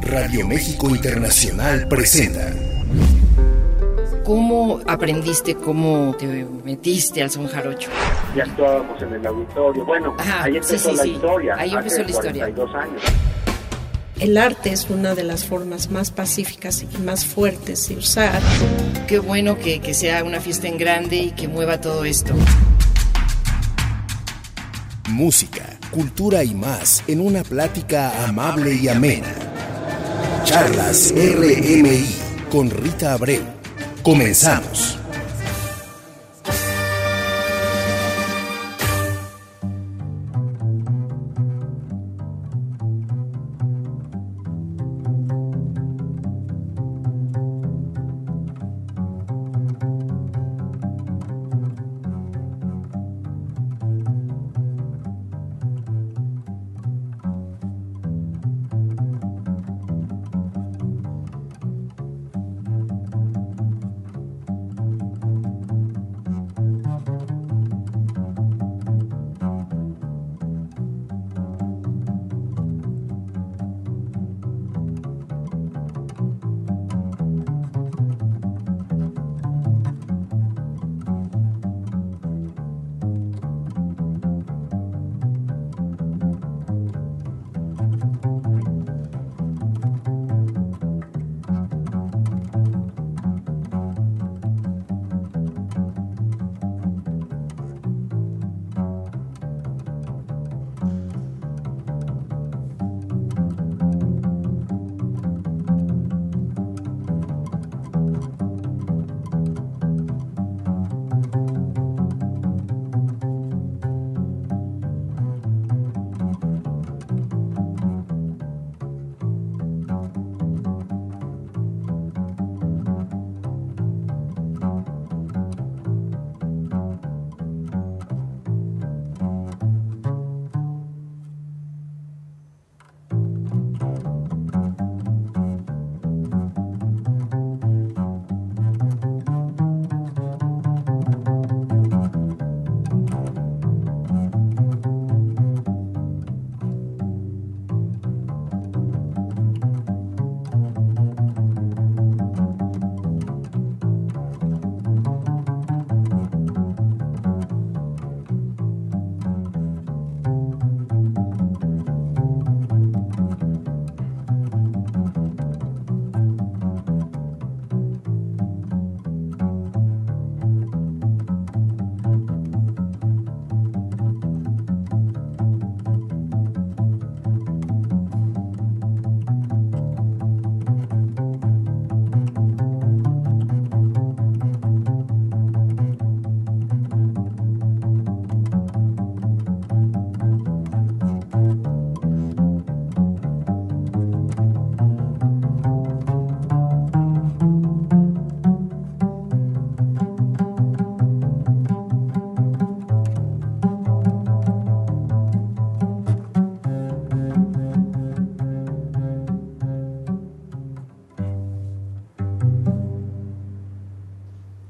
Radio México Internacional presenta. ¿Cómo aprendiste, cómo te metiste al son jarocho? Ya estábamos en el auditorio. Bueno, Ajá, ahí empezó sí, la sí. historia. Ahí empezó hace la historia. 42 años. El arte es una de las formas más pacíficas y más fuertes de usar. Qué bueno que, que sea una fiesta en grande y que mueva todo esto. Música, cultura y más en una plática amable y amena. Charlas RMI con Rita Abreu. Comenzamos.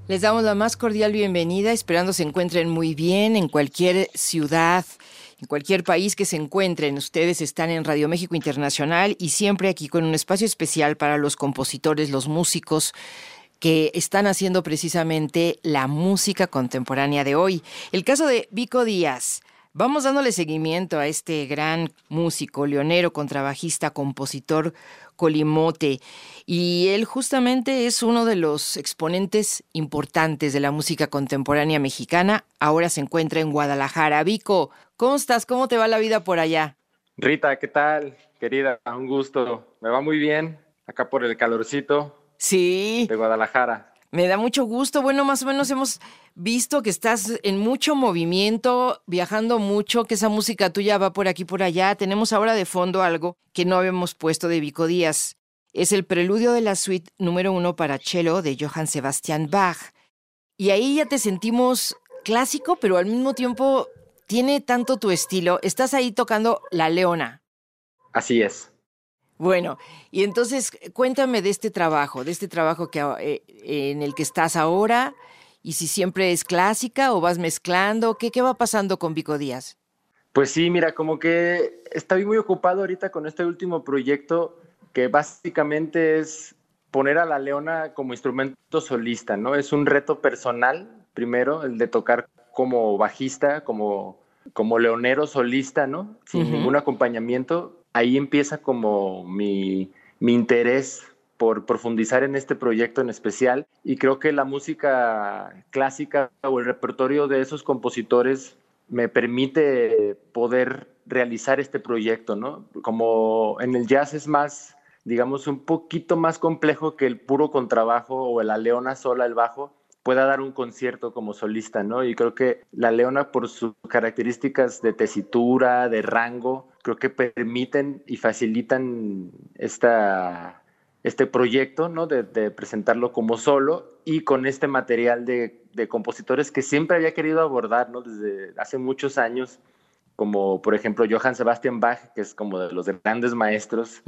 Les damos la más cordial bienvenida, esperando se encuentren muy bien en cualquier ciudad, en cualquier país que se encuentren. Ustedes están en Radio México Internacional y siempre aquí con un espacio especial para los compositores, los músicos que están haciendo precisamente la música contemporánea de hoy. El caso de Vico Díaz. Vamos dándole seguimiento a este gran músico, leonero, contrabajista, compositor, colimote. Y él justamente es uno de los exponentes importantes de la música contemporánea mexicana. Ahora se encuentra en Guadalajara. Vico, ¿cómo estás? ¿Cómo te va la vida por allá? Rita, ¿qué tal? Querida, un gusto. Me va muy bien acá por el calorcito Sí, de Guadalajara. Me da mucho gusto. Bueno, más o menos hemos visto que estás en mucho movimiento, viajando mucho, que esa música tuya va por aquí por allá. Tenemos ahora de fondo algo que no habíamos puesto de Vico Díaz. Es el preludio de la suite número uno para cello de Johann Sebastian Bach. Y ahí ya te sentimos clásico, pero al mismo tiempo tiene tanto tu estilo. Estás ahí tocando La Leona. Así es. Bueno, y entonces cuéntame de este trabajo, de este trabajo que, eh, en el que estás ahora, y si siempre es clásica o vas mezclando, ¿qué, qué va pasando con Vico Díaz? Pues sí, mira, como que estoy muy ocupado ahorita con este último proyecto que básicamente es poner a la leona como instrumento solista, ¿no? Es un reto personal, primero, el de tocar como bajista, como, como leonero solista, ¿no? Sin ningún acompañamiento. Ahí empieza como mi, mi interés por profundizar en este proyecto en especial y creo que la música clásica o el repertorio de esos compositores me permite poder realizar este proyecto, ¿no? Como en el jazz es más, digamos, un poquito más complejo que el puro contrabajo o la leona sola, el bajo, pueda dar un concierto como solista, ¿no? Y creo que la leona, por sus características de tesitura, de rango, creo que permiten y facilitan esta este proyecto, ¿no? De, presentarlo como solo y con este material de, compositores que siempre había querido abordar, ¿no? Desde hace muchos años, como por ejemplo Johann Sebastian Bach, que es como de los grandes maestros,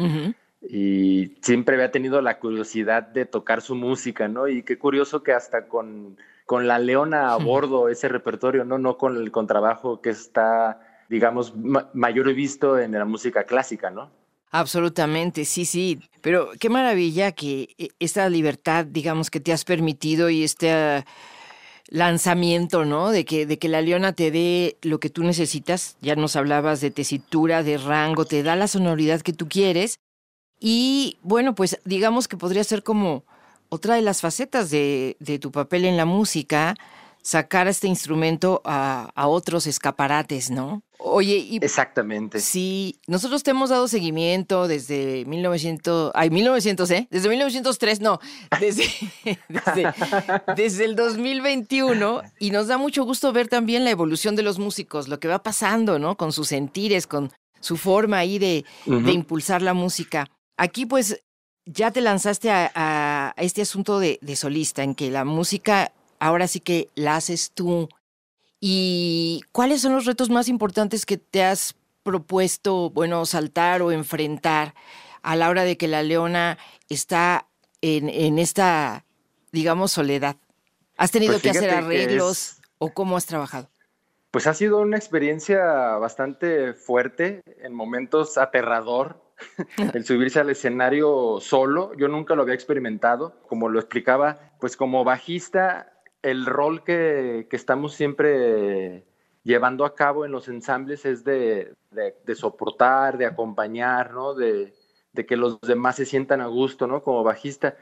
y siempre había tenido la curiosidad de tocar su música, ¿no? Y qué curioso que hasta con, con la leona a bordo ese repertorio, ¿no? No con el contrabajo que está, digamos, mayor visto en la música clásica, ¿no? Absolutamente, sí, sí. Pero qué maravilla que eh, esta libertad, digamos, que te has permitido y este ah, lanzamiento, ¿no? De que, de que la leona te dé lo que tú necesitas. Ya nos hablabas de tesitura, de rango, te da la sonoridad que tú quieres. Y bueno, pues digamos que podría ser como otra de las facetas de tu papel en la música, sacar este instrumento a, otros escaparates, ¿no? Oye, y, exactamente. Sí, nosotros te hemos dado seguimiento desde 1900, ay, 1900, ¿eh? Desde 1903, no, desde, desde, desde, el 2021 y nos da mucho gusto ver también la evolución de los músicos, lo que va pasando, ¿no? Con sus sentires, con su forma ahí de, de impulsar la música. Aquí pues ya te lanzaste a, a este asunto de, de solista, en que la música ahora sí que la haces tú. ¿Y cuáles son los retos más importantes que te has propuesto, bueno, saltar o enfrentar a la hora de que la leona está en, esta, digamos, soledad? ¿Has tenido pues que hacer arreglos o cómo has trabajado? Pues ha sido una experiencia bastante fuerte, en momentos aterrador, el subirse al escenario solo. Yo nunca lo había experimentado. Como lo explicaba, pues como bajista el rol que, estamos siempre llevando a cabo en los ensambles es de, soportar, de acompañar, ¿no? De, que los demás se sientan a gusto, ¿no? Como bajista.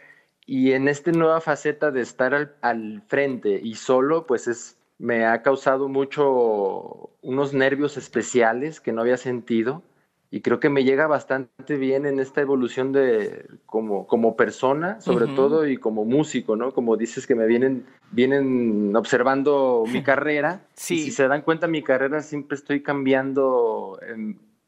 Y en esta nueva faceta de estar al, al, frente y solo, pues es, me ha causado mucho unos nervios especiales que no había sentido y creo que me llega bastante bien en esta evolución de como, como persona, sobre todo, y como músico, ¿no? Como dices que me vienen, vienen observando mi carrera. Sí. si se dan cuenta, mi carrera siempre estoy cambiando.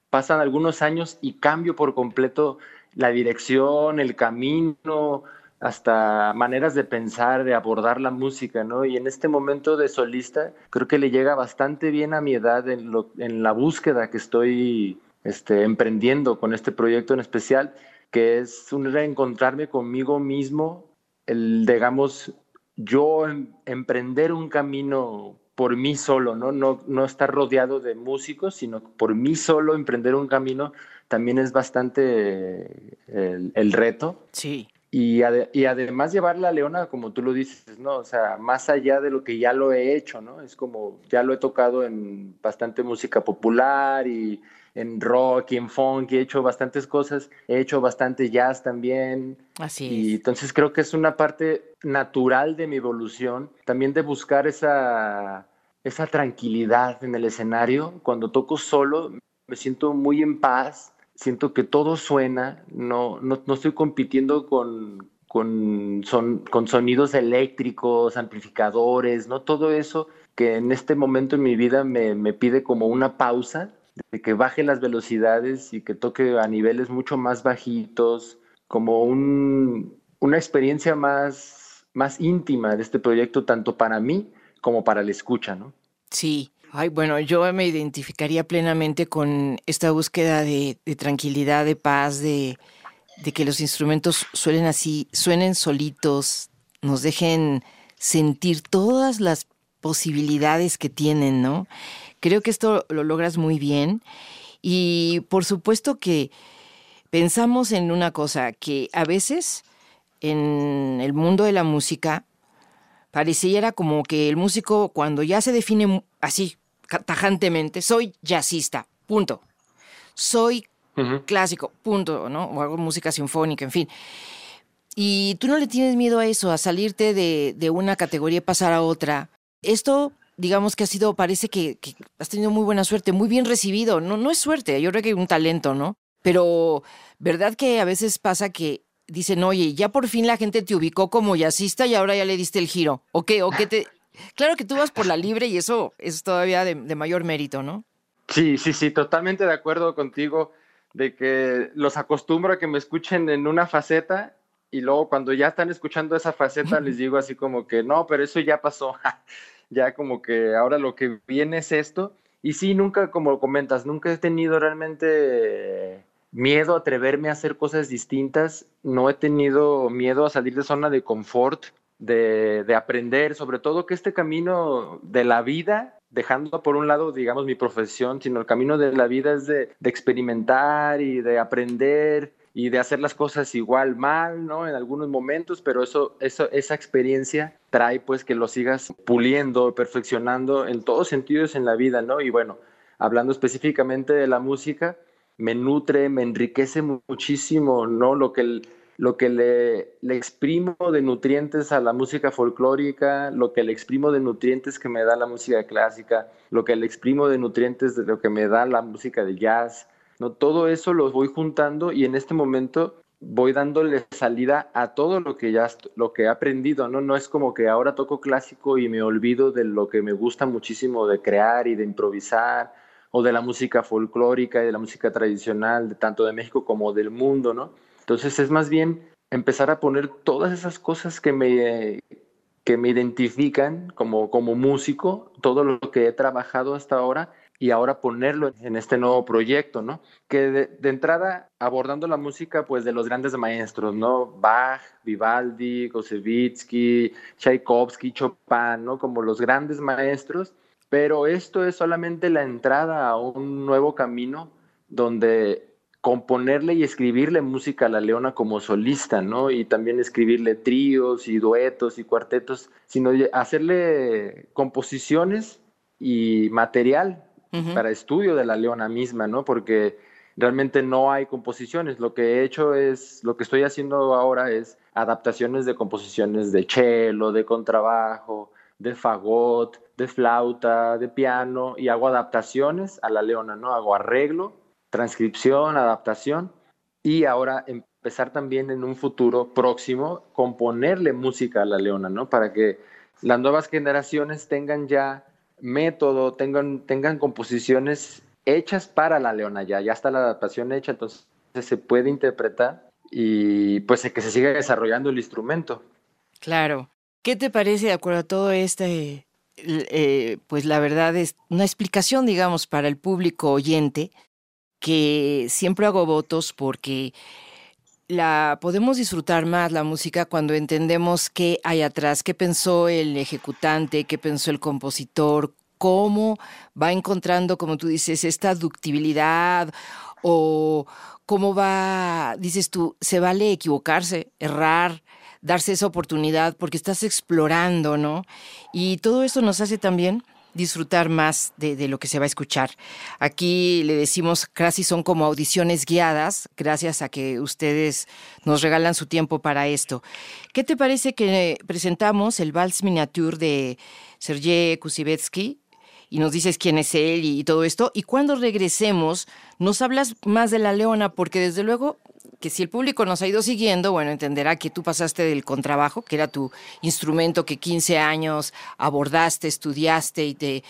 pasan algunos años y cambio por completo la dirección, el camino, hasta maneras de pensar, de abordar la música, ¿no? Y en este momento de solista, creo que le llega bastante bien a mi edad en, lo, en la búsqueda que estoy este, emprendiendo con este proyecto en especial, que es un reencontrarme conmigo mismo, el, digamos, yo em, emprender un camino por mí solo, ¿no? No, no estar rodeado de músicos, sino por mí solo emprender un camino también es bastante el, reto. Sí. Y, y, además llevar la leona, como tú lo dices, ¿no? O sea, más allá de lo que ya lo he hecho, ¿no? Es como, ya lo he tocado en bastante música popular y en rock y en funk, y he hecho bastantes cosas, he hecho bastante jazz también. Así y entonces creo que es una parte natural de mi evolución, también de buscar esa, esa tranquilidad en el escenario. Cuando toco solo, me siento muy en paz, siento que todo suena, no, no, no estoy compitiendo con, con, son, con sonidos eléctricos, amplificadores, ¿no? Todo eso que en este momento en mi vida me, me pide como una pausa de que baje las velocidades y que toque a niveles mucho más bajitos, como una experiencia más, más íntima de este proyecto, tanto para mí como para la escucha, ¿no? Sí. Ay, bueno, yo me identificaría plenamente con esta búsqueda de, tranquilidad, de paz, de, de que los instrumentos suelen así, suenen solitos, nos dejen sentir todas las posibilidades que tienen, ¿no? Creo que esto lo logras muy bien y por supuesto que pensamos en una cosa, que a veces en el mundo de la música pareciera como que el músico cuando ya se define así, tajantemente, soy jazzista, punto. Soy clásico, punto, ¿no? O hago música sinfónica, en fin. Y tú no le tienes miedo a eso, a salirte de, una categoría y pasar a otra. Esto, digamos que ha sido, parece que, que, has tenido muy buena suerte, muy bien recibido. No, no es suerte, yo creo que hay un talento, ¿no? Pero, ¿verdad que a veces pasa que dicen, oye, ya por fin la gente te ubicó como jazzista y ahora ya le diste el giro? ¿O qué? ¿O qué te...? Claro que tú vas por la libre y eso es todavía de, mayor mérito, ¿no? Sí, sí, sí, totalmente de acuerdo contigo de que los acostumbro a que me escuchen en una faceta y luego cuando ya están escuchando esa faceta les digo así como que no, pero eso ya pasó, ya como que ahora lo que viene es esto. Y sí, nunca, como comentas, nunca he tenido realmente miedo a atreverme a hacer cosas distintas, no he tenido miedo a salir de zona de confort, de, aprender, sobre todo que este camino de la vida, dejando por un lado, digamos, mi profesión, sino el camino de la vida es de, experimentar y de aprender y de hacer las cosas igual mal, ¿no? En algunos momentos, pero eso, eso, esa experiencia trae pues que lo sigas puliendo, perfeccionando en todos sentidos en la vida, ¿no? Y bueno, hablando específicamente de la música, me nutre, me enriquece muchísimo, ¿no? Lo que, lo que le, le, exprimo de nutrientes a la música folclórica, lo que le exprimo de nutrientes que me da la música clásica, lo que le exprimo de nutrientes de lo que me da la música de jazz, ¿no? Todo eso lo voy juntando y en este momento voy dándole salida a todo lo que ya lo que he aprendido, ¿no? No es como que ahora toco clásico y me olvido de lo que me gusta muchísimo de crear y de improvisar o de la música folclórica y de la música tradicional, de tanto de México como del mundo, ¿no? Entonces es más bien empezar a poner todas esas cosas que me, que me identifican como, como músico, todo lo que he trabajado hasta ahora y ahora ponerlo en este nuevo proyecto, ¿no? Que de, entrada abordando la música pues de los grandes maestros, ¿no? Bach, Vivaldi, Kosevitsky, Tchaikovsky, Chopin, ¿no? Como los grandes maestros pero esto es solamente la entrada a un nuevo camino donde componerle y escribirle música a la leona como solista, ¿no? Y también escribirle tríos y duetos y cuartetos, sino hacerle composiciones y material para estudio de la leona misma, ¿no? Porque realmente no hay composiciones. Lo que he hecho es, lo que estoy haciendo ahora es adaptaciones de composiciones de cello, de contrabajo, de fagot, de flauta, de piano y hago adaptaciones a la leona, ¿no? Hago arreglo, transcripción, adaptación y ahora empezar también en un futuro próximo componerle música a la leona, ¿no? Para que las nuevas generaciones tengan ya método, tengan, tengan composiciones hechas para la leona ya, está la adaptación hecha, entonces se puede interpretar y pues que se siga desarrollando el instrumento. Claro. ¿Qué te parece de acuerdo a todo este eh, pues la verdad es una explicación, digamos, para el público oyente, que siempre hago votos porque la podemos disfrutar más la música cuando entendemos qué hay atrás, qué pensó el ejecutante, qué pensó el compositor, cómo va encontrando, como tú dices, esta ductibilidad o cómo va, dices tú, se vale equivocarse, errar, darse esa oportunidad porque estás explorando, ¿no? Y todo eso nos hace también disfrutar más de, lo que se va a escuchar. Aquí le decimos casi son como audiciones guiadas, gracias a que ustedes nos regalan su tiempo para esto. ¿Qué te parece que presentamos el Vals Miniature de Sergei Kusivetsky? Y nos dices quién es él y todo esto. Y cuando regresemos, nos hablas más de la leona, porque desde luego que si el público nos ha ido siguiendo, bueno, entenderá que tú pasaste del contrabajo, que era tu instrumento que 15 años abordaste, estudiaste y te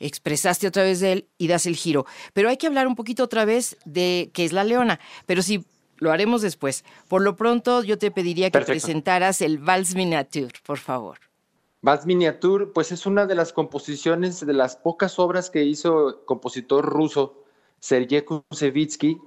expresaste otra vez de él y das el giro. Pero hay que hablar un poquito otra vez de qué es la leona. Pero sí, lo haremos después. Por lo pronto, yo te pediría que presentaras el Vals Miniature, por favor. Vals Miniature, pues es una de las composiciones, de las pocas obras que hizo el compositor ruso Sergei Kusevitsky,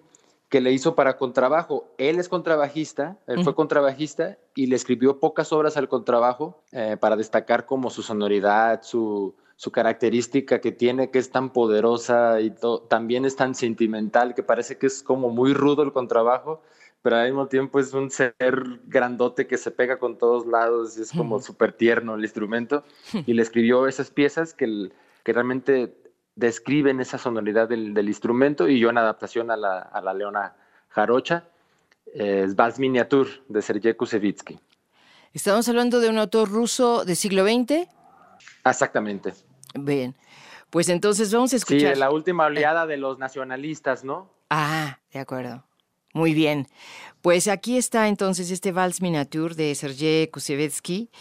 que le hizo para contrabajo. Él es contrabajista, él fue contrabajista y le escribió pocas obras al contrabajo eh, para destacar como su sonoridad, su, su característica que tiene, que es tan poderosa y también es tan sentimental, que parece que es como muy rudo el contrabajo, pero al mismo tiempo es un ser grandote que se pega con todos lados y es como súper tierno el instrumento. Y le escribió esas piezas que, que realmente describen esa sonoridad del, instrumento y yo en adaptación a la, a la Leona Jarocha, es Vals Miniatur de Sergei Kusevitsky. ¿Estamos hablando de un autor ruso del siglo XX? Exactamente. Bien, pues entonces vamos a escuchar. Sí, la última oleada de los nacionalistas, ¿no? Ah, de acuerdo. Muy bien. Pues aquí está entonces este Vals Miniatur de Sergei Kusevetsky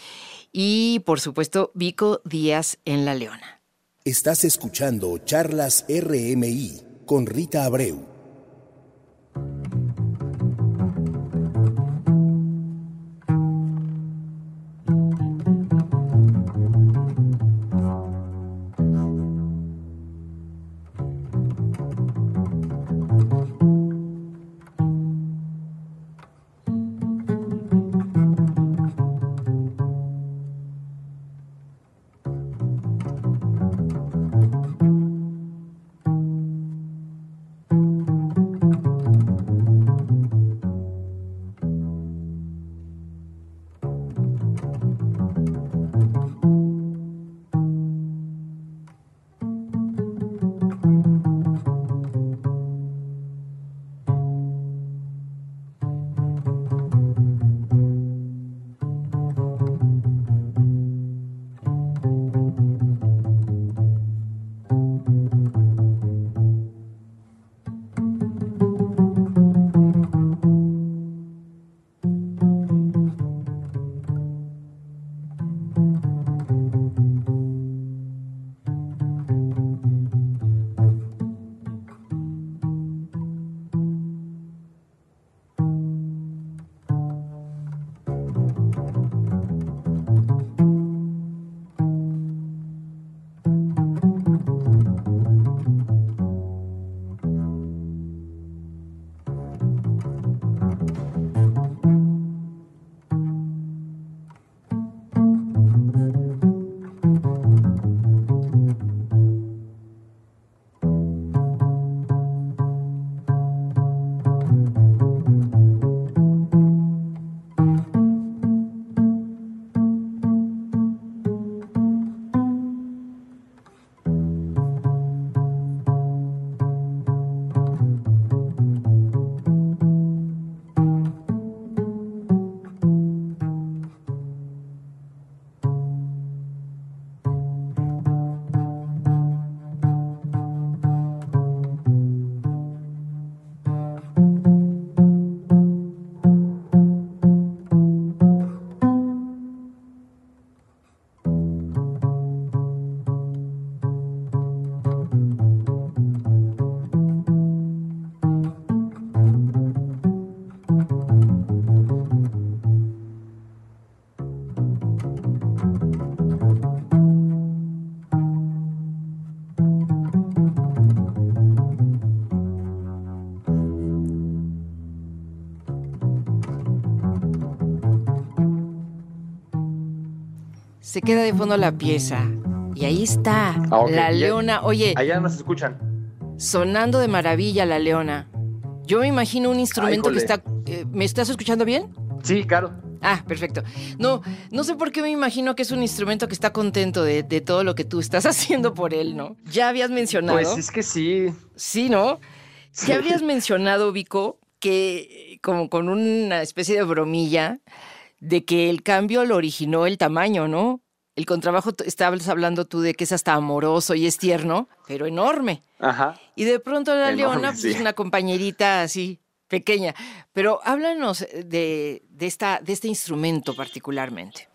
y, por supuesto, Vico Díaz en La Leona. Estás escuchando Charlas RMI con Rita Abreu. Queda de fondo la pieza. Y ahí está, ah, la leona. Oye. Allá nos escuchan. Sonando de maravilla la leona. Yo me imagino un instrumento que está. Eh, ¿Me estás escuchando bien? Sí, claro. Ah, perfecto. No, no sé por qué me imagino que es un instrumento que está contento de, todo lo que tú estás haciendo por él, ¿no? Ya habías mencionado. Pues es que sí. Sí, ¿no? Ya habías mencionado, Vico, que como con una especie de bromilla, de que el cambio lo originó el tamaño, ¿no? El contrabajo, estabas hablando tú de que es hasta amoroso y es tierno, pero enorme. Ajá. Y de pronto la leona pues, es una compañerita así, pequeña. Pero háblanos de, esta, de este instrumento particularmente.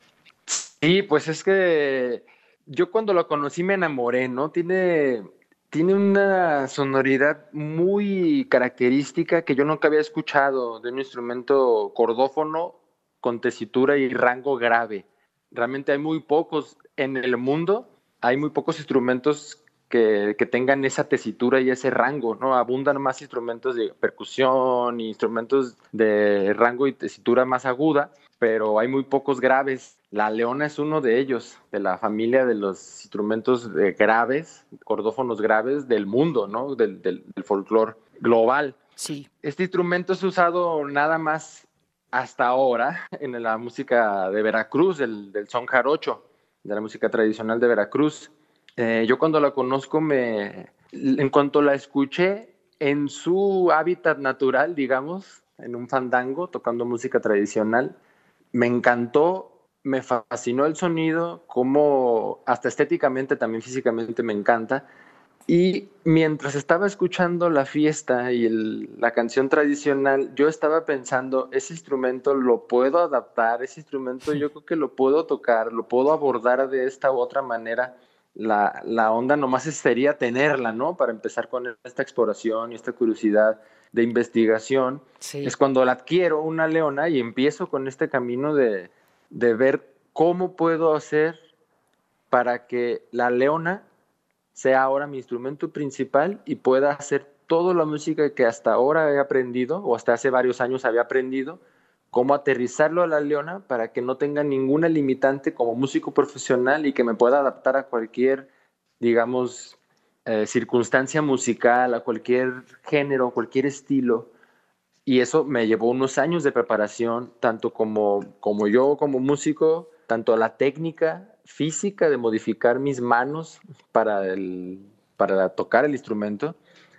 Sí, pues es que yo cuando lo conocí me enamoré, ¿no? Tiene, tiene una sonoridad muy característica que yo nunca había escuchado de un instrumento cordófono con tesitura y rango grave. Realmente hay muy pocos en el mundo, hay muy pocos instrumentos que, tengan esa tesitura y ese rango, ¿no? Abundan más instrumentos de percusión, instrumentos de rango y tesitura más aguda, pero hay muy pocos graves. La leona es uno de ellos, de la familia de los instrumentos graves, cordófonos graves del mundo, ¿no? Del, del, folclore global. Sí. Este instrumento es usado nada más hasta ahora en la música de Veracruz, del, son jarocho, de la música tradicional de Veracruz. Eh, yo cuando la conozco, me, en cuanto la escuché en su hábitat natural, digamos, en un fandango, tocando música tradicional, me encantó, me fascinó el sonido, como hasta estéticamente, también físicamente me encanta. Y mientras estaba escuchando la fiesta y la canción tradicional, yo estaba pensando, ese instrumento lo puedo adaptar, ese instrumento yo creo que lo puedo tocar, lo puedo abordar de esta u otra manera. La, la onda nomás sería tenerla, ¿no? Para empezar con esta exploración y esta curiosidad de investigación, es cuando la adquiero una leona y empiezo con este camino de, de ver cómo puedo hacer para que la leona sea ahora mi instrumento principal y pueda hacer toda la música que hasta ahora he aprendido o hasta hace varios años había aprendido, cómo aterrizarlo a la leona para que no tenga ninguna limitante como músico profesional y que me pueda adaptar a cualquier, digamos, eh, circunstancia musical, a cualquier género, cualquier estilo. Y eso me llevó unos años de preparación, tanto como, como yo como músico, tanto la técnica física de modificar mis manos para, el, para tocar el instrumento,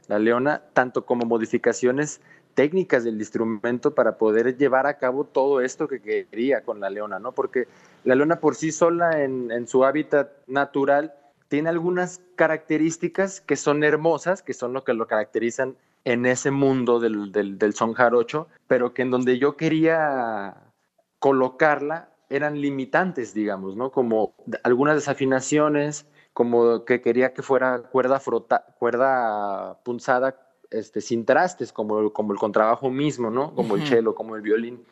la leona, tanto como modificaciones técnicas del instrumento para poder llevar a cabo todo esto que quería con la leona, ¿no? Porque la leona por sí sola en, su hábitat natural tiene algunas características que son hermosas, que son lo que lo caracterizan en ese mundo del, del, son jarocho, pero que en donde yo quería colocarla eran limitantes, digamos, ¿no? Como algunas desafinaciones, como que quería que fuera cuerda, frota, cuerda punzada este, sin trastes, como, como el contrabajo mismo, ¿no? Como el cello, como el violín.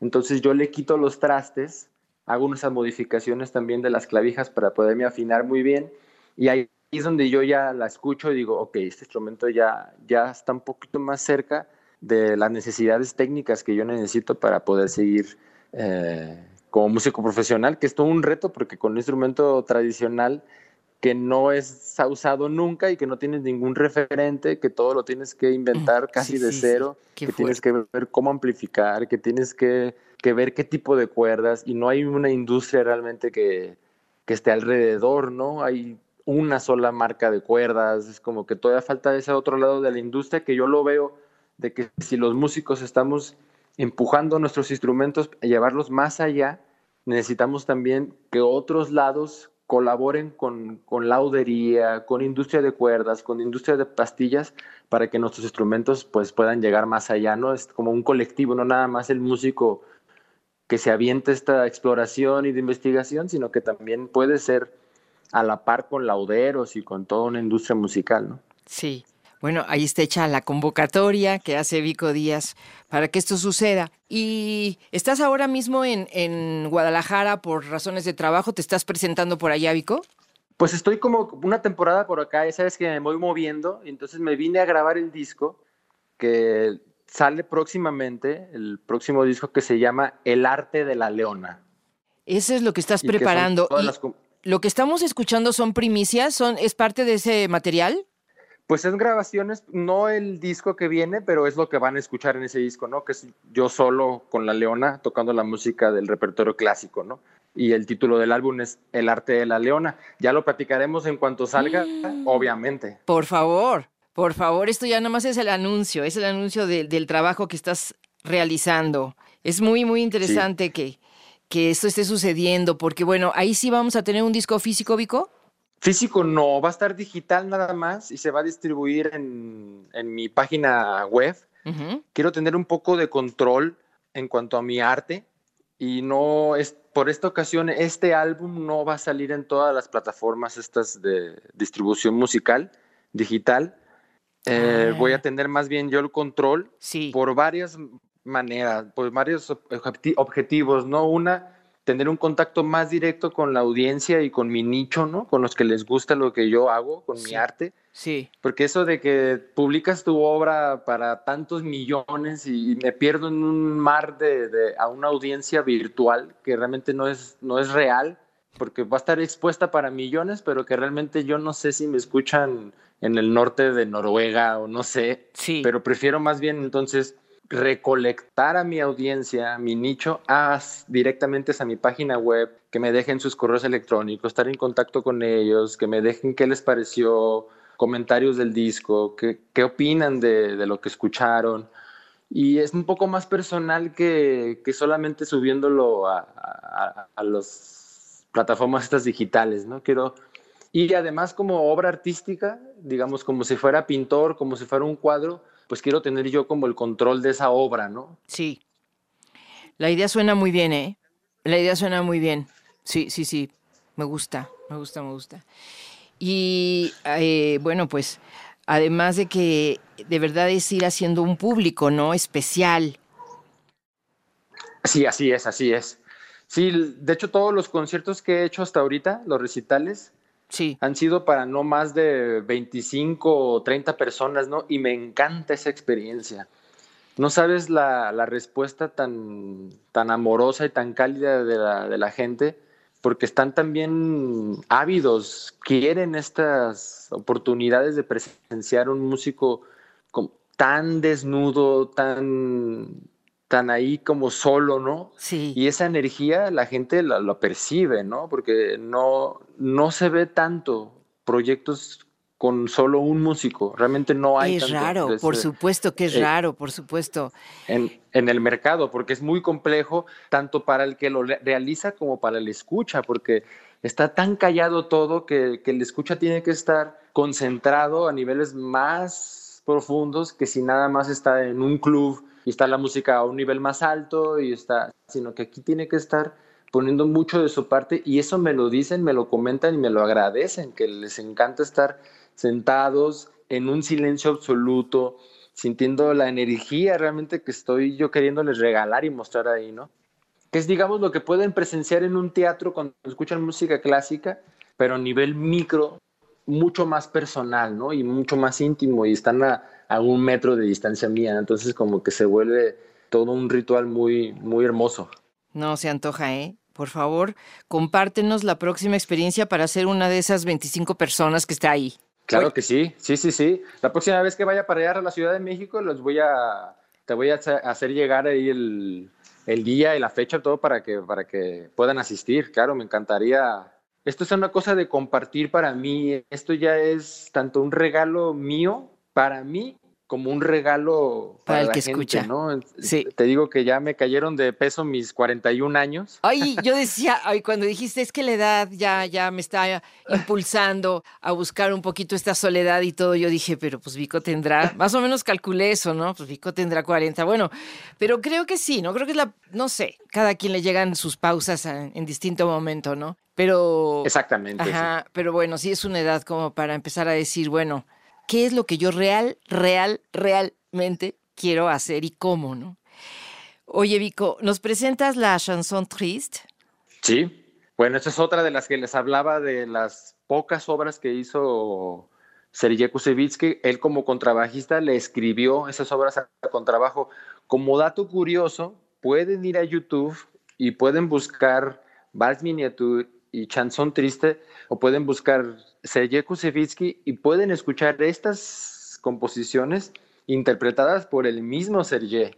Entonces yo le quito los trastes, hago unas modificaciones también de las clavijas para poderme afinar muy bien y ahí es donde yo ya la escucho y digo, ok, este instrumento ya, ya está un poquito más cerca de las necesidades técnicas que yo necesito para poder seguir eh, como músico profesional, que es todo un reto porque con un instrumento tradicional que no es usado nunca y que no tienes ningún referente, que todo lo tienes que inventar casi de cero, que tienes que ver cómo amplificar, que tienes que, que, ver qué tipo de cuerdas y no hay una industria realmente que, que esté alrededor, ¿no? Hay una sola marca de cuerdas, es como que todavía falta ese otro lado de la industria que yo lo veo de que si los músicos estamos empujando nuestros instrumentos a llevarlos más allá, necesitamos también que otros lados colaboren con, con laudería, con industria de cuerdas, con industria de pastillas, para que nuestros instrumentos pues, puedan llegar más allá, ¿no? Es como un colectivo, no nada más el músico que se avienta esta exploración y de investigación, sino que también puede ser a la par con lauderos y con toda una industria musical, ¿no? Sí. Bueno, ahí está hecha la convocatoria que hace Vico Díaz para que esto suceda. Y estás ahora mismo en, en Guadalajara por razones de trabajo, ¿te estás presentando por allá, Vico? Pues estoy como una temporada por acá, ya sabes que me voy moviendo, entonces me vine a grabar el disco que sale próximamente, el próximo disco que se llama El arte de la leona. Eso es lo que estás preparando. ¿Lo que estamos escuchando son primicias? ¿Son, ¿Es parte de ese material? Pues es grabaciones, no el disco que viene, pero es lo que van a escuchar en ese disco, ¿no? Que es yo solo con la leona tocando la música del repertorio clásico, ¿no? Y el título del álbum es El arte de la leona. Ya lo platicaremos en cuanto salga, mm. obviamente. Por favor, por favor, esto ya nomás es el anuncio, es el anuncio del trabajo que estás realizando. Es muy, muy interesante que, que esto esté sucediendo, porque bueno, ahí sí vamos a tener un disco físico, Vico. Físico no, va a estar digital nada más y se va a distribuir en, mi página web. Quiero tener un poco de control en cuanto a mi arte y no es por esta ocasión este álbum no va a salir en todas las plataformas estas de distribución musical digital. Eh, voy a ah. tener más bien yo el control por varias manera, pues varios objetivos, ¿no? Una, tener un contacto más directo con la audiencia y con mi nicho, ¿no? Con los que les gusta lo que yo hago, con mi arte. Sí. Porque eso de que publicas tu obra para tantos millones y, me pierdo en un mar de, a una audiencia virtual que realmente no es, no es real, porque va a estar expuesta para millones, pero que realmente yo no sé si me escuchan en el norte de Noruega o no sé. Sí. Pero prefiero más bien entonces recolectar a mi audiencia, a mi nicho, a, directamente a mi página web, que me dejen sus correos electrónicos, estar en contacto con ellos, que me dejen qué les pareció, comentarios del disco, qué, qué opinan de, de, lo que escucharon. Y es un poco más personal que, que solamente subiéndolo a, a, a las plataformas estas digitales, ¿no? Quiero... Y además como obra artística, digamos como si fuera pintor, como si fuera un cuadro, pues quiero tener yo como el control de esa obra, ¿no? Sí. La idea suena muy bien, ¿eh? La idea suena muy bien. Sí, sí, sí. Me gusta, me gusta, me gusta. Y eh, bueno, pues además de que de verdad es ir haciendo un público, ¿no? Especial. Sí, así es, así es. Sí, de hecho todos los conciertos que he hecho hasta ahorita, los recitales, sí. han sido para no más de 25 o 30 personas, ¿no? Y me encanta esa experiencia. No sabes la, la respuesta tan, tan amorosa y tan cálida de la, de la gente porque están también ávidos, quieren estas oportunidades de presenciar un músico tan desnudo, tan, tan ahí como solo, ¿no? Sí. Y esa energía la gente la, la percibe, ¿no? Porque no, no se ve tanto proyectos con solo un músico. Realmente no hay. Es tanto, raro, por supuesto que es eh, raro, por supuesto. En, en, el mercado, porque es muy complejo, tanto para el que lo realiza como para el escucha, porque está tan callado todo que, que el escucha tiene que estar concentrado a niveles más profundos que si nada más está en un club y está la música a un nivel más alto y está, sino que aquí tiene que estar poniendo mucho de su parte y eso me lo dicen, me lo comentan y me lo agradecen, que les encanta estar sentados en un silencio absoluto, sintiendo la energía realmente que estoy yo queriéndoles regalar y mostrar ahí, ¿no? Que es, digamos, lo que pueden presenciar en un teatro cuando escuchan música clásica, pero a nivel micro, mucho más personal, ¿no? Y mucho más íntimo y están a, a un metro de distancia mía, entonces como que se vuelve todo un ritual muy, muy hermoso. No se antoja, ¿eh? Por favor, compártenos la próxima experiencia para ser una de esas 25 personas que está ahí. Claro que sí, sí, sí, sí. La próxima vez que vaya para allá a la Ciudad de México, los voy a, te voy a hacer llegar ahí el, el día y la fecha, todo para que, para que puedan asistir. Claro, me encantaría. Esto es una cosa de compartir para mí. Esto ya es tanto un regalo mío para mí como un regalo para, para el la que gente, escucha. ¿no? Sí. Te digo que ya me cayeron de peso mis 41 años. Ay, yo decía, ay, cuando dijiste es que la edad ya, ya me está impulsando a buscar un poquito esta soledad y todo, yo dije, pero pues Vico tendrá, más o menos calculé eso, ¿no? Pues Vico tendrá 40. Bueno, pero creo que sí, ¿no? Creo que es la, no sé, cada quien le llegan sus pausas en, en distinto momento, ¿no? Pero... Exactamente. Ajá, sí. pero bueno, sí es una edad como para empezar a decir, bueno, qué es lo que yo real, real, realmente quiero hacer y cómo, ¿no? Oye, Vico, ¿nos presentas la chanson triste? Sí. Bueno, esta es otra de las que les hablaba de las pocas obras que hizo Sergei Kusevitsky. Él como contrabajista le escribió esas obras a contrabajo. Como dato curioso, pueden ir a YouTube y pueden buscar Vals Miniature y Chanson Triste o pueden buscar Sergei Kusevitsky y pueden escuchar estas composiciones interpretadas por el mismo Sergei.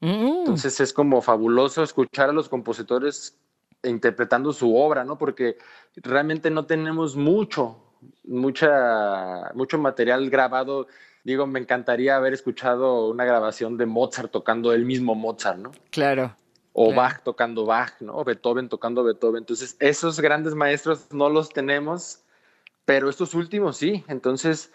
Mm. Entonces es como fabuloso escuchar a los compositores interpretando su obra, ¿no? Porque realmente no tenemos mucho, mucha, mucho material grabado. Digo, me encantaría haber escuchado una grabación de Mozart tocando el mismo Mozart, ¿no? Claro. O Claro. Bach tocando Bach, ¿no? O Beethoven tocando Beethoven. Entonces, esos grandes maestros no los tenemos, pero estos últimos sí. Entonces,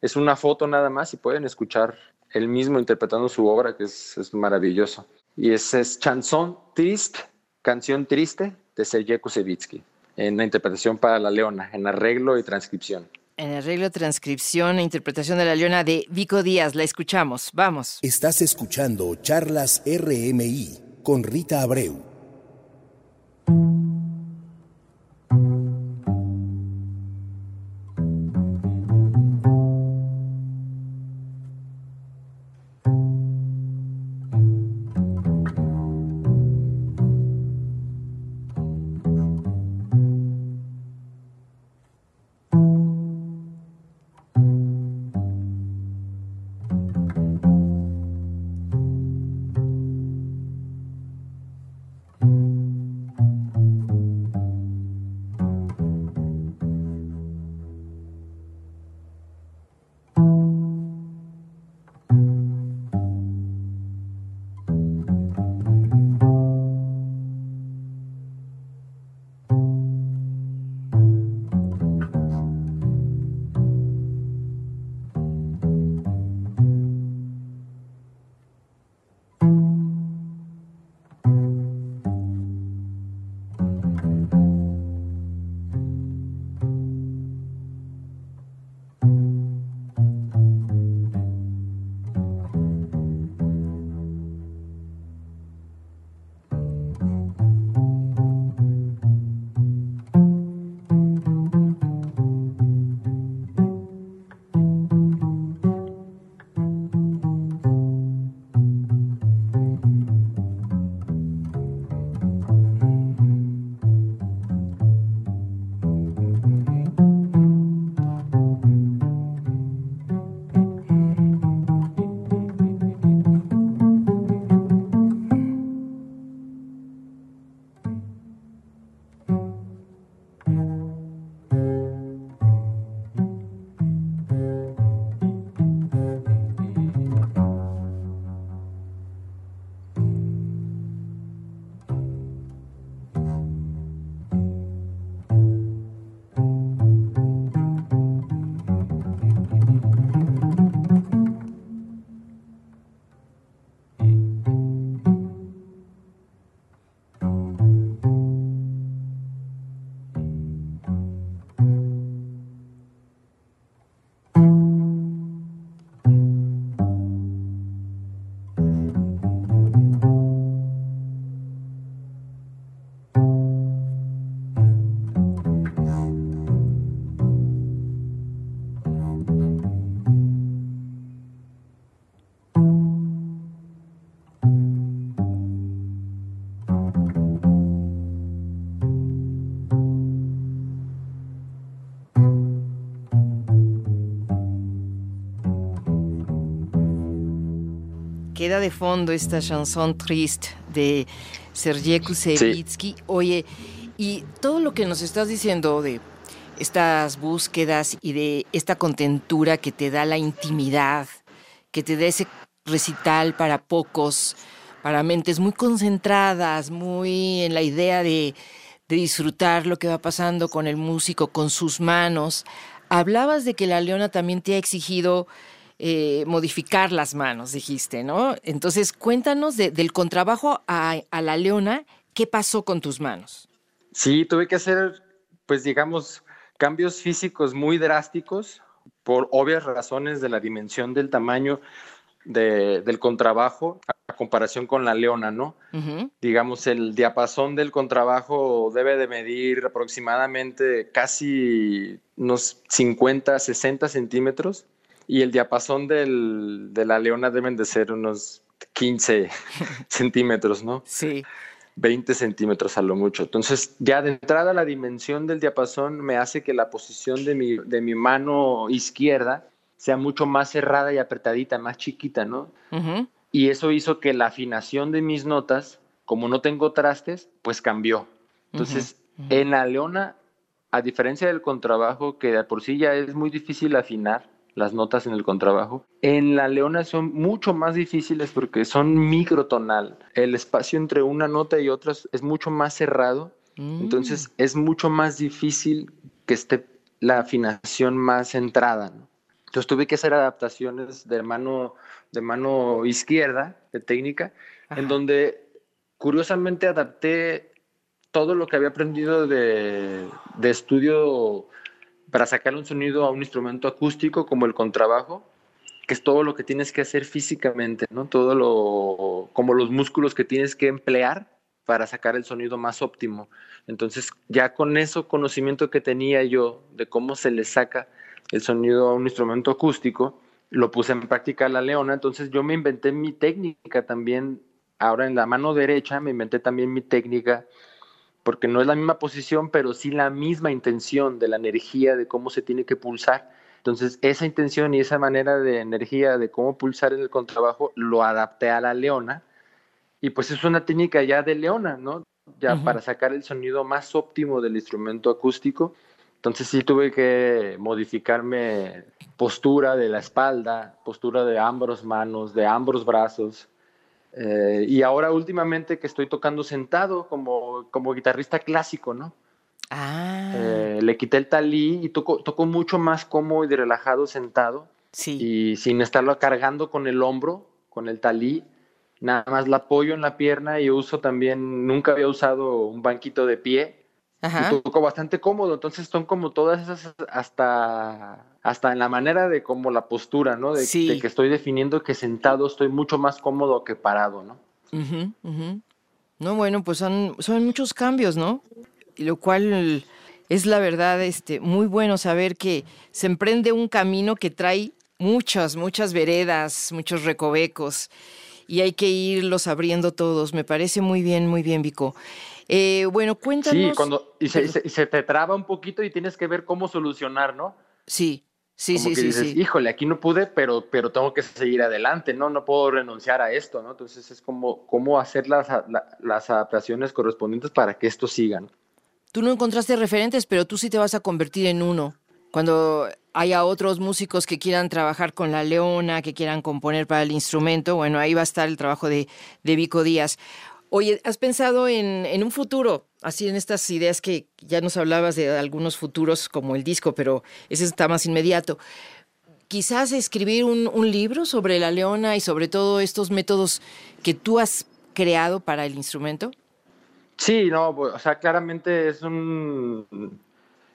es una foto nada más y pueden escuchar el mismo interpretando su obra, que es, es maravilloso. Y ese es Chanson Triste, canción triste de Sergei Kusevitsky, en la interpretación para la leona, en arreglo y transcripción. En arreglo, transcripción e interpretación de la leona de Vico Díaz. La escuchamos. Vamos. Estás escuchando Charlas RMI con Rita Abreu. Queda de fondo esta chanson triste de Sergei Kusevitsky. Oye, y todo lo que nos estás diciendo de estas búsquedas y de esta contentura que te da la intimidad, que te da ese recital para pocos, para mentes muy concentradas, muy en la idea de, disfrutar lo que va pasando con el músico, con sus manos. Hablabas de que la leona también te ha exigido eh, modificar las manos, dijiste, ¿no? Entonces, cuéntanos del contrabajo a, a la leona, ¿qué pasó con tus manos? Sí, tuve que hacer, pues digamos, cambios físicos muy drásticos por obvias razones de la dimensión del tamaño del contrabajo a comparación con la leona, ¿no? Digamos, el diapasón del contrabajo debe de medir aproximadamente casi unos 50, 60 centímetros y el diapasón del, de la leona deben de ser unos 15 centímetros, ¿no? Sí. 20 centímetros a lo mucho. Entonces, ya de entrada la dimensión del diapasón me hace que la posición de mi, de mi mano izquierda sea mucho más cerrada y apretadita, más chiquita, ¿no? Y eso hizo que la afinación de mis notas, como no tengo trastes, pues cambió. Entonces, en la leona, a diferencia del contrabajo, que por sí ya es muy difícil afinar, las notas en el contrabajo. En la leona son mucho más difíciles porque son microtonal. El espacio entre una nota y otra es mucho más cerrado. Mm. Entonces es mucho más difícil que esté la afinación más centrada. Entonces tuve que hacer adaptaciones de mano, de mano izquierda, de técnica, en donde curiosamente adapté todo lo que había aprendido de, de estudio para sacar un sonido a un instrumento acústico como el contrabajo, que es todo lo que tienes que hacer físicamente, ¿no? Todo lo, como los músculos que tienes que emplear para sacar el sonido más óptimo. Entonces, ya con eso conocimiento que tenía yo de cómo se le saca el sonido a un instrumento acústico, lo puse en práctica la leona, entonces yo me inventé mi técnica también, ahora en la mano derecha me inventé también mi técnica porque no es la misma posición, pero sí la misma intención de la energía, de cómo se tiene que pulsar. Entonces, esa intención y esa manera de energía de cómo pulsar en el contrabajo lo adapté a la leona. Y pues es una técnica ya de leona, ¿no? Ya para sacar el sonido más óptimo del instrumento acústico. Entonces sí tuve que modificarme postura de la espalda, postura de ambos manos, de ambos brazos, eh, y ahora últimamente que estoy tocando sentado como, como guitarrista clásico, ¿no? Ah. Eh, le quité el talí y toco, toco mucho más cómodo y relajado sentado. Sí. Y sin estarlo cargando con el hombro, con el talí. Nada más la apoyo en la pierna y uso también, nunca había usado un banquito de pie Ajá. toco bastante cómodo, entonces son como todas esas hasta hasta en la manera de como la postura, ¿no? De, que estoy definiendo que sentado estoy mucho más cómodo que parado, ¿no? No, bueno, pues son, son muchos cambios, ¿no? Y lo cual es la verdad este, muy bueno saber que se emprende un camino que trae muchas, muchas veredas, muchos recovecos y hay que irlos abriendo todos. Me parece muy bien, muy bien, Vico. Eh, bueno, cuéntanos. Sí, cuando, y se, te traba un poquito y tienes que ver cómo solucionar, ¿no? Sí, sí, sí, sí, sí. Híjole, aquí no pude, pero, pero tengo que seguir adelante, ¿no? No puedo renunciar a esto, ¿no? Entonces es como cómo hacer las, las adaptaciones correspondientes para que esto siga. Tú no encontraste referentes, pero tú sí te vas a convertir en uno. Cuando haya otros músicos que quieran trabajar con la leona, que quieran componer para el instrumento, bueno, ahí va a estar el trabajo de, de Vico Díaz. Oye, ¿has pensado en, un futuro? Así en estas ideas que ya nos hablabas de algunos futuros como el disco, pero ese está más inmediato. Quizás escribir un, libro sobre la leona y sobre todo estos métodos que tú has creado para el instrumento. Sí, no, o sea, claramente es un,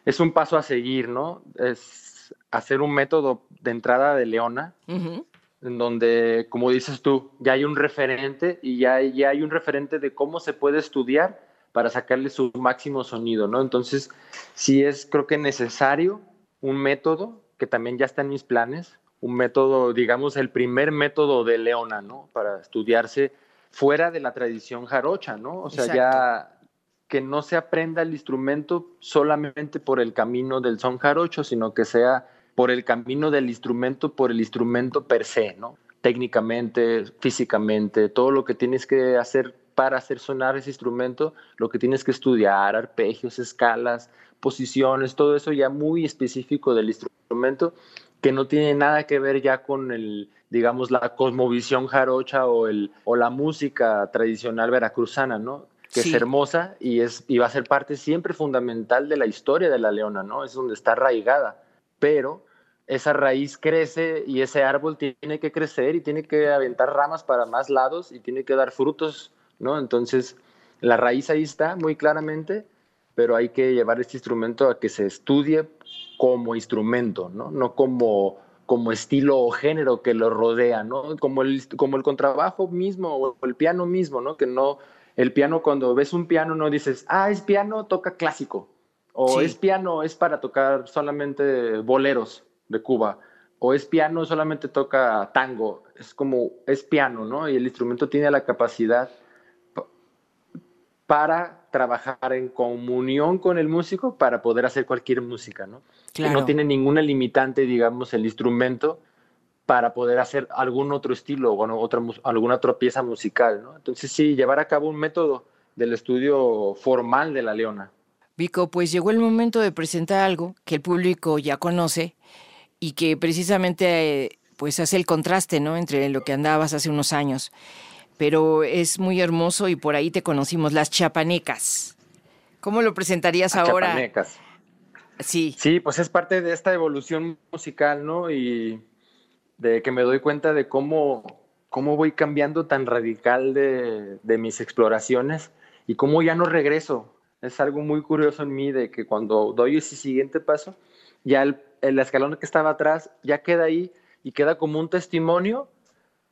es un paso a seguir, ¿no? Es hacer un método de entrada de leona en donde, como dices tú, ya hay un referente y ya, ya hay un referente de cómo se puede estudiar para sacarle su máximo sonido, ¿no? Entonces, sí es, creo que necesario un método que también ya está en mis planes, un método, digamos, el primer método de Leona, ¿no? Para estudiarse fuera de la tradición jarocha, ¿no? O sea, ya que no se aprenda el instrumento solamente por el camino del son jarocho, sino que sea por el camino del instrumento, por el instrumento per se, ¿no? técnicamente, físicamente, todo lo que tienes que hacer para hacer sonar ese instrumento, lo que tienes que estudiar, arpegios, escalas, posiciones, todo eso ya muy específico del instrumento, que no tiene nada que ver ya con el, digamos, la cosmovisión jarocha o, el, o la música tradicional veracruzana, ¿no? Que es hermosa y, es, y va a ser parte siempre fundamental de la historia de la leona, ¿no? Es donde está arraigada, pero esa raíz crece y ese árbol tiene que crecer y tiene que aventar ramas para más lados y tiene que dar frutos, ¿no? Entonces, la raíz ahí está muy claramente, pero hay que llevar este instrumento a que se estudie como instrumento, ¿no? No como, como estilo o género que lo rodea, ¿no? Como el, como el contrabajo mismo o el piano mismo, ¿no? Que no, el piano cuando ves un piano no dices, ah, es piano, toca clásico, o es piano, es para tocar solamente boleros, de Cuba, o es piano, solamente toca tango, es como, es piano, ¿no? Y el instrumento tiene la capacidad para trabajar en comunión con el músico para poder hacer cualquier música, ¿no? Que no tiene ninguna limitante, digamos, el instrumento para poder hacer algún otro estilo o otra, alguna otra pieza musical, ¿no? Entonces sí, llevar a cabo un método del estudio formal de la leona. Vico, pues llegó el momento de presentar algo que el público ya conoce y que precisamente pues hace el contraste, ¿no? Entre lo que andabas hace unos años. Pero es muy hermoso y por ahí te conocimos, las chapanecas. ¿Cómo lo presentarías ahora? Chapanecas. Sí. Sí, pues es parte de esta evolución musical, ¿no? Y de que me doy cuenta de cómo, cómo voy cambiando tan radical de, de mis exploraciones y cómo ya no regreso. Es algo muy curioso en mí de que cuando doy ese siguiente paso, ya el el escalón que estaba atrás ya queda ahí y queda como un testimonio,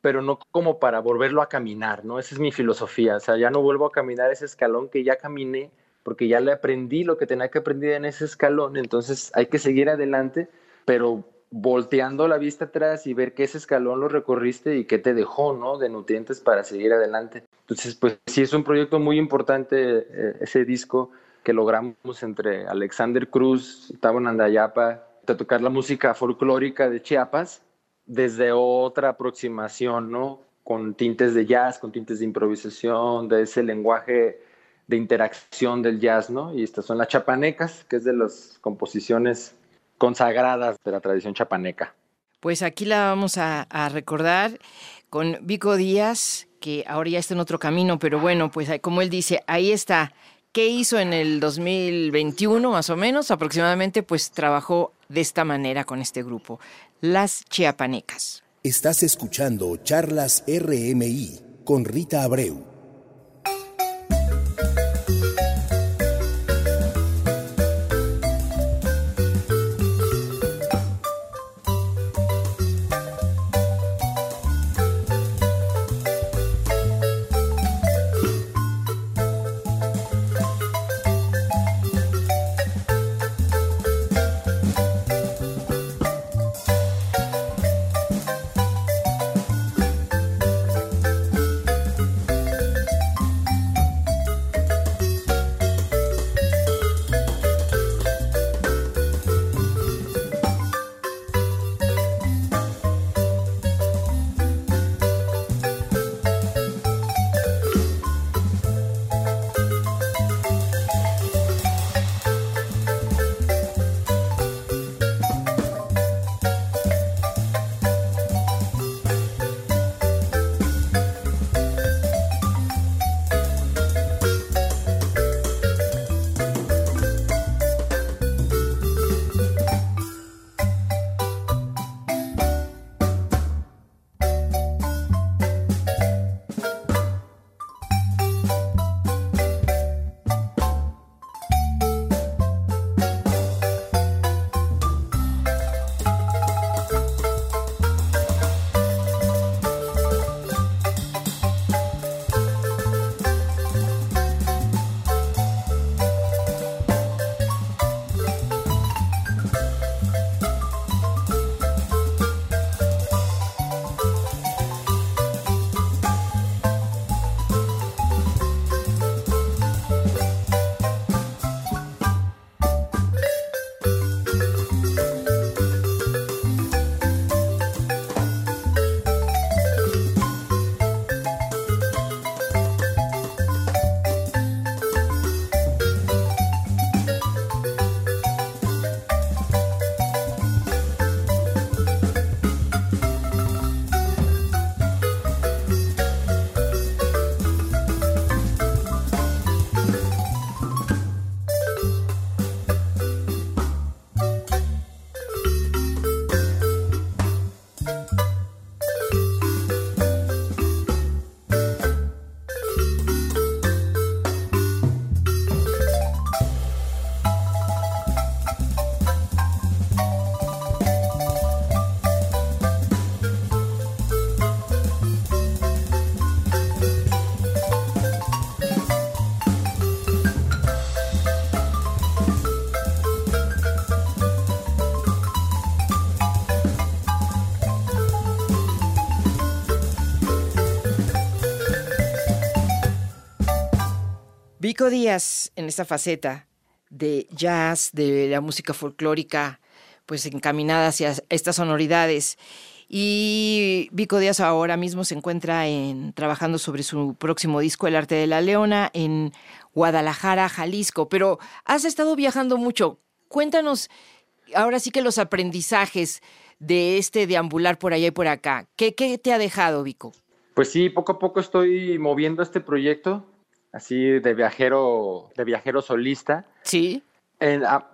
pero no como para volverlo a caminar, ¿no? Esa es mi filosofía, o sea, ya no vuelvo a caminar ese escalón que ya caminé, porque ya le aprendí lo que tenía que aprender en ese escalón, entonces hay que seguir adelante, pero volteando la vista atrás y ver que ese escalón lo recorriste y qué te dejó, ¿no? De nutrientes para seguir adelante. Entonces, pues sí es un proyecto muy importante eh, ese disco que logramos entre Alexander Cruz, Tabo Nandayapa tocar la música folclórica de Chiapas desde otra aproximación, ¿no? Con tintes de jazz, con tintes de improvisación, de ese lenguaje de interacción del jazz, ¿no? Y estas son las chapanecas, que es de las composiciones consagradas de la tradición chapaneca. Pues aquí la vamos a, a recordar con Vico Díaz, que ahora ya está en otro camino, pero bueno, pues como él dice, ahí está ¿Qué hizo en el 2021 más o menos? Aproximadamente pues trabajó de esta manera con este grupo, Las Chiapanecas. Estás escuchando Charlas RMI con Rita Abreu. Vico Díaz en esta faceta de jazz, de la música folclórica, pues encaminada hacia estas sonoridades. Y Vico Díaz ahora mismo se encuentra en, trabajando sobre su próximo disco, El Arte de la Leona, en Guadalajara, Jalisco. Pero has estado viajando mucho. Cuéntanos ahora sí que los aprendizajes de este deambular por allá y por acá. ¿Qué, qué te ha dejado, Vico? Pues sí, poco a poco estoy moviendo este proyecto, así de viajero, de viajero solista. Sí.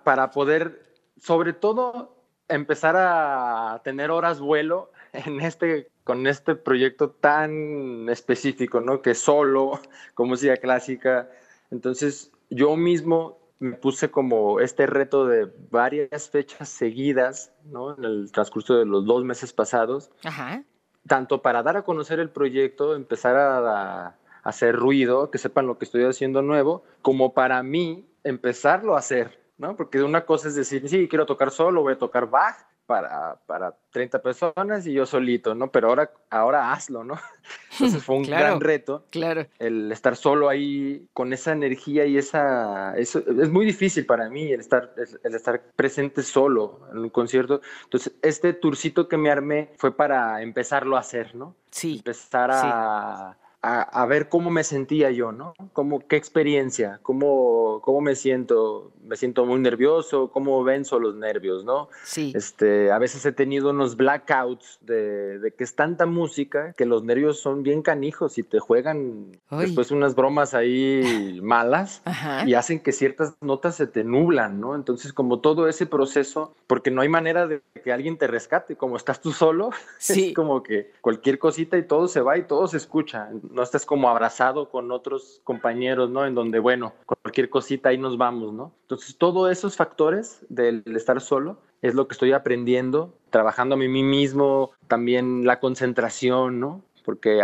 para poder, sobre todo, empezar a tener horas vuelo en este, con este proyecto tan específico, ¿no? Que solo, con música clásica. Entonces, yo mismo me puse como este reto de varias fechas seguidas, ¿no? En el transcurso de los dos meses pasados. Ajá. Tanto para dar a conocer el proyecto, empezar a, hacer ruido, que sepan lo que estoy haciendo nuevo, como para mí empezarlo a hacer, ¿no? Porque una cosa es decir, sí, quiero tocar solo, voy a tocar Bach, para, para 30 personas y yo solito, ¿no? Pero ahora, ahora hazlo, ¿no? Entonces fue un gran reto. Claro. El estar solo ahí con esa energía y esa... Eso, es muy difícil para mí el estar, el estar presente solo en un concierto. Entonces, este tourcito que me armé fue para empezarlo a hacer, ¿no? Sí. Empezar a a, ver cómo me sentía yo, ¿no? Cómo, ¿Qué experiencia? ¿Cómo, ¿Cómo me siento? ¿Me siento muy nervioso? ¿Cómo venzo los nervios, no? Sí. Este, a veces he tenido unos blackouts de, de que es tanta música que los nervios son bien canijos y te juegan después unas bromas ahí malas y hacen que ciertas notas se te nublan, ¿no? Entonces, como todo ese proceso, porque no hay manera de que alguien te rescate, como estás tú solo, sí. es como que cualquier cosita y todo se va y todo se escucha no estás como abrazado con otros compañeros, ¿no? En donde, bueno, cualquier cosita ahí nos vamos, ¿no? Entonces, todos esos factores del estar solo es lo que estoy aprendiendo, trabajando a mí mismo, también la concentración, ¿no? Porque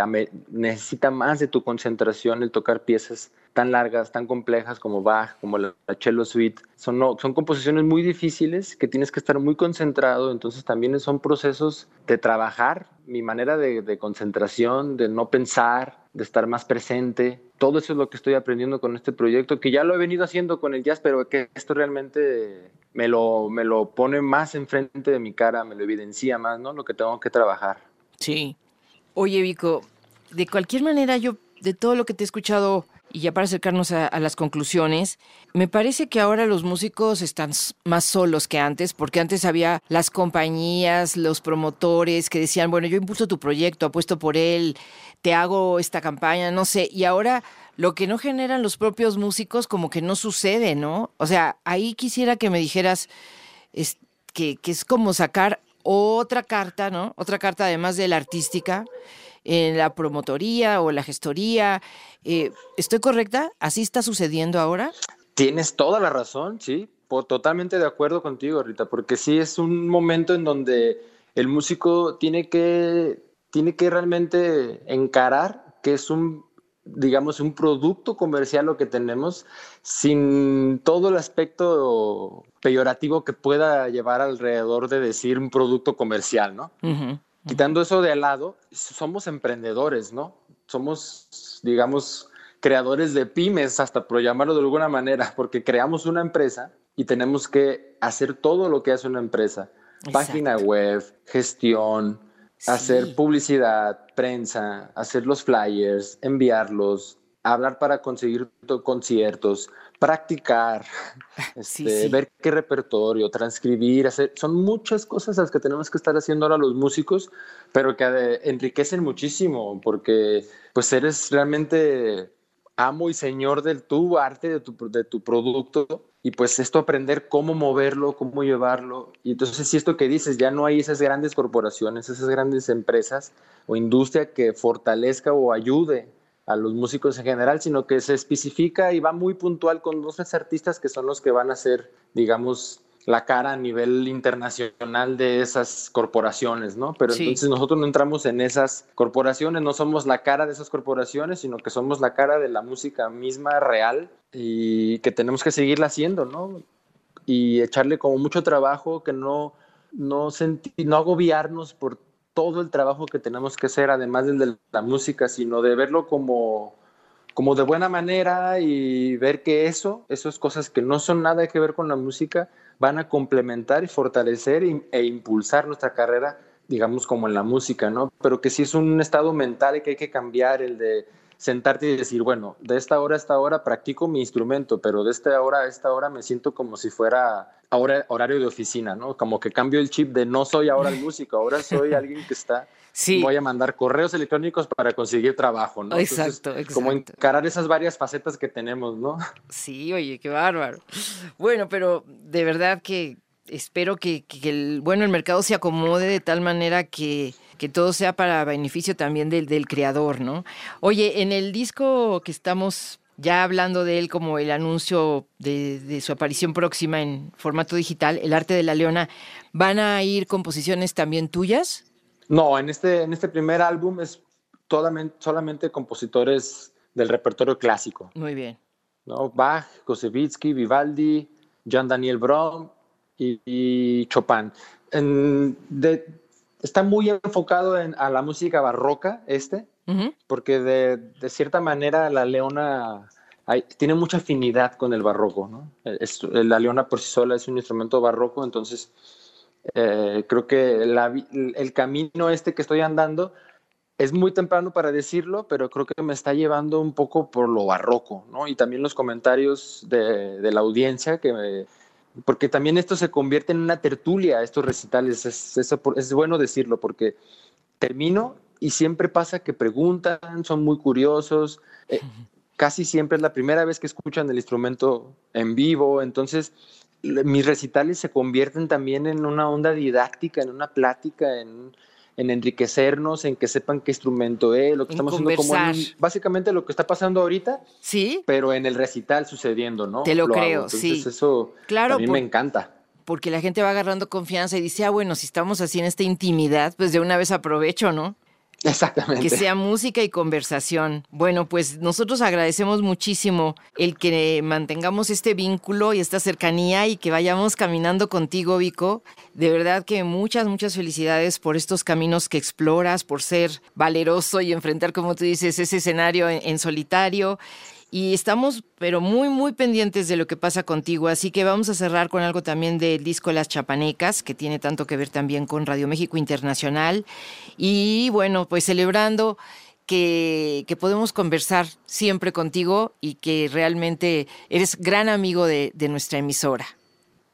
necesita más de tu concentración el tocar piezas tan largas, tan complejas como Bach, como la, Cello Suite. Son, no, son composiciones muy difíciles que tienes que estar muy concentrado, entonces también son procesos de trabajar mi manera de, de concentración, de no pensar, de estar más presente. Todo eso es lo que estoy aprendiendo con este proyecto, que ya lo he venido haciendo con el jazz, pero que esto realmente me lo, me lo pone más enfrente de mi cara, me lo evidencia más, ¿no? Lo que tengo que trabajar. Sí. Oye, Vico, de cualquier manera, yo, de todo lo que te he escuchado y ya para acercarnos a, las conclusiones, me parece que ahora los músicos están más solos que antes, porque antes había las compañías, los promotores que decían, bueno, yo impulso tu proyecto, apuesto por él, te hago esta campaña, no sé, y ahora lo que no generan los propios músicos como que no sucede, ¿no? O sea, ahí quisiera que me dijeras es, que, que es como sacar otra carta, ¿no? Otra carta además de la artística en la promotoría o la gestoría. Eh, ¿Estoy correcta? ¿Así está sucediendo ahora? Tienes toda la razón, sí. Totalmente de acuerdo contigo, Rita, porque sí es un momento en donde el músico tiene que, tiene que realmente encarar que es un, digamos, un producto comercial lo que tenemos, sin todo el aspecto peyorativo que pueda llevar alrededor de decir un producto comercial, ¿no? Quitando eso de lado, somos emprendedores, ¿no? Somos, digamos, creadores de pymes, hasta por llamarlo de alguna manera, porque creamos una empresa y tenemos que hacer todo lo que hace una empresa. Página web, gestión, hacer publicidad, prensa, hacer los flyers, enviarlos, hablar para conseguir conciertos, practicar, este, ver qué repertorio, transcribir, hacer, son muchas cosas las que tenemos que estar haciendo ahora los músicos, pero que eh, enriquecen muchísimo, porque pues eres realmente amo y señor del tu arte, de tu, de tu producto, y pues esto aprender cómo moverlo, cómo llevarlo, y entonces si esto que dices, ya no hay esas grandes corporaciones, esas grandes empresas o industria que fortalezca o ayude a los músicos en general, sino que se especifica y va muy puntual con dos artistas que son los que van a ser, digamos, la cara a nivel internacional de esas corporaciones, ¿no? Pero entonces nosotros no entramos en esas corporaciones, no somos la cara de esas corporaciones, sino que somos la cara de la música misma real y que tenemos que seguirla haciendo, ¿no? Y echarle como mucho trabajo, que no, no, no agobiarnos por todo el trabajo que tenemos que hacer, además del de la música, sino de verlo como, como de buena manera y ver que eso, esas cosas que no son nada que ver con la música, van a complementar y fortalecer e impulsar nuestra carrera, digamos, como en la música, ¿no? Pero que sí es un estado mental que hay que cambiar, el de sentarte y decir, bueno, de esta hora a esta hora practico mi instrumento, pero de esta hora a esta hora me siento como si fuera ahora horario de oficina, ¿no? Como que cambio el chip de no soy ahora el músico, ahora soy alguien que está Sí. Voy a mandar correos electrónicos para conseguir trabajo, ¿no? Exacto, exacto. Como encarar esas varias facetas que tenemos, ¿no? Sí, oye, qué bárbaro. Bueno, pero de verdad que espero que, el, bueno, el mercado se acomode de tal manera que, que todo sea para beneficio también del, del creador, ¿no? Oye, en el disco que estamos ya hablando de él como el anuncio de, de, su aparición próxima en formato digital, El arte de la leona, ¿van a ir composiciones también tuyas? No, en este, en este primer álbum es solamente compositores del repertorio clásico. Muy bien. ¿no? Bach, Kosevitsky, Vivaldi, Jean Daniel Brahms y, Chopin. Está muy enfocado en, a la música barroca este, porque de, de, cierta manera la leona tiene mucha afinidad con el barroco. ¿no? la leona por sí sola es un instrumento barroco, entonces eh, creo que el camino este que estoy andando es muy temprano para decirlo, pero creo que me está llevando un poco por lo barroco, ¿no? Y también los comentarios de, la audiencia, que porque también esto se convierte en una tertulia, estos recitales, es, es, bueno decirlo, porque termino y siempre pasa que preguntan, son muy curiosos, eh, casi siempre es la primera vez que escuchan el instrumento en vivo, entonces mis recitales se convierten también en una onda didáctica, en una plática, en, enriquecernos, en que sepan qué instrumento es, lo que estamos haciendo como básicamente lo que está pasando ahorita, sí, pero en el recital sucediendo, ¿no? Te lo, creo, sí. Eso claro, a mí me encanta. Porque la gente va agarrando confianza y dice, ah, bueno, si estamos así en esta intimidad, pues de una vez aprovecho, ¿no? Exactamente. Que sea música y conversación. Bueno, pues nosotros agradecemos muchísimo el que mantengamos este vínculo y esta cercanía y que vayamos caminando contigo, Vico. De verdad que muchas, muchas felicidades por estos caminos que exploras, por ser valeroso y enfrentar, como tú dices, ese escenario en solitario y estamos pero muy muy pendientes de lo que pasa contigo, así que vamos a cerrar con algo también del disco Las Chapanecas, que tiene tanto que ver también con Radio México Internacional y bueno, pues celebrando que, podemos conversar siempre contigo y que realmente eres gran amigo de, nuestra emisora.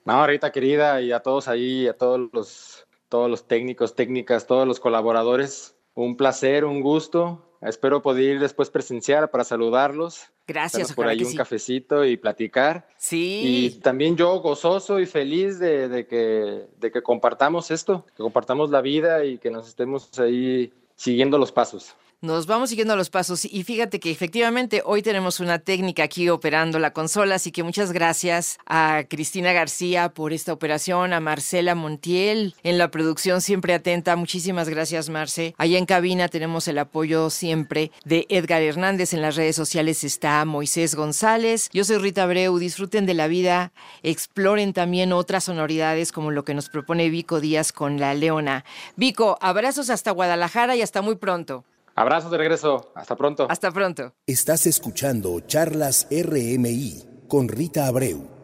No, ahorita querida, y a todos ahí, a todos los, todos los técnicos, técnicas, todos los colaboradores, un placer, un gusto. Espero poder ir después presenciar para saludarlos Gracias. por ahí un cafecito y platicar. Sí. Y también yo gozoso y feliz de, que, de que compartamos esto, que compartamos la vida y que nos estemos ahí siguiendo los pasos. Nos vamos siguiendo los pasos y fíjate que efectivamente hoy tenemos una técnica aquí operando la consola, así que muchas gracias a Cristina García por esta operación, a Marcela Montiel en la producción siempre atenta, muchísimas gracias Marce. Allá en cabina tenemos el apoyo siempre de Edgar Hernández, en las redes sociales está Moisés González, yo soy Rita Breu, disfruten de la vida, exploren también otras sonoridades como lo que nos propone Vico Díaz con La Leona. Vico, abrazos hasta Guadalajara y hasta muy pronto. Abrazos de regreso. Hasta pronto. Hasta pronto. Estás escuchando Charlas RMI con Rita Abreu.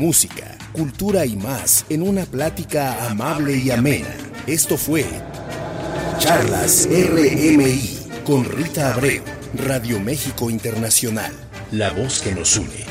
Música, cultura y más en una plática amable y amena. Esto fue Charlas RMI con Rita Abreu, Radio México Internacional, la voz que nos une.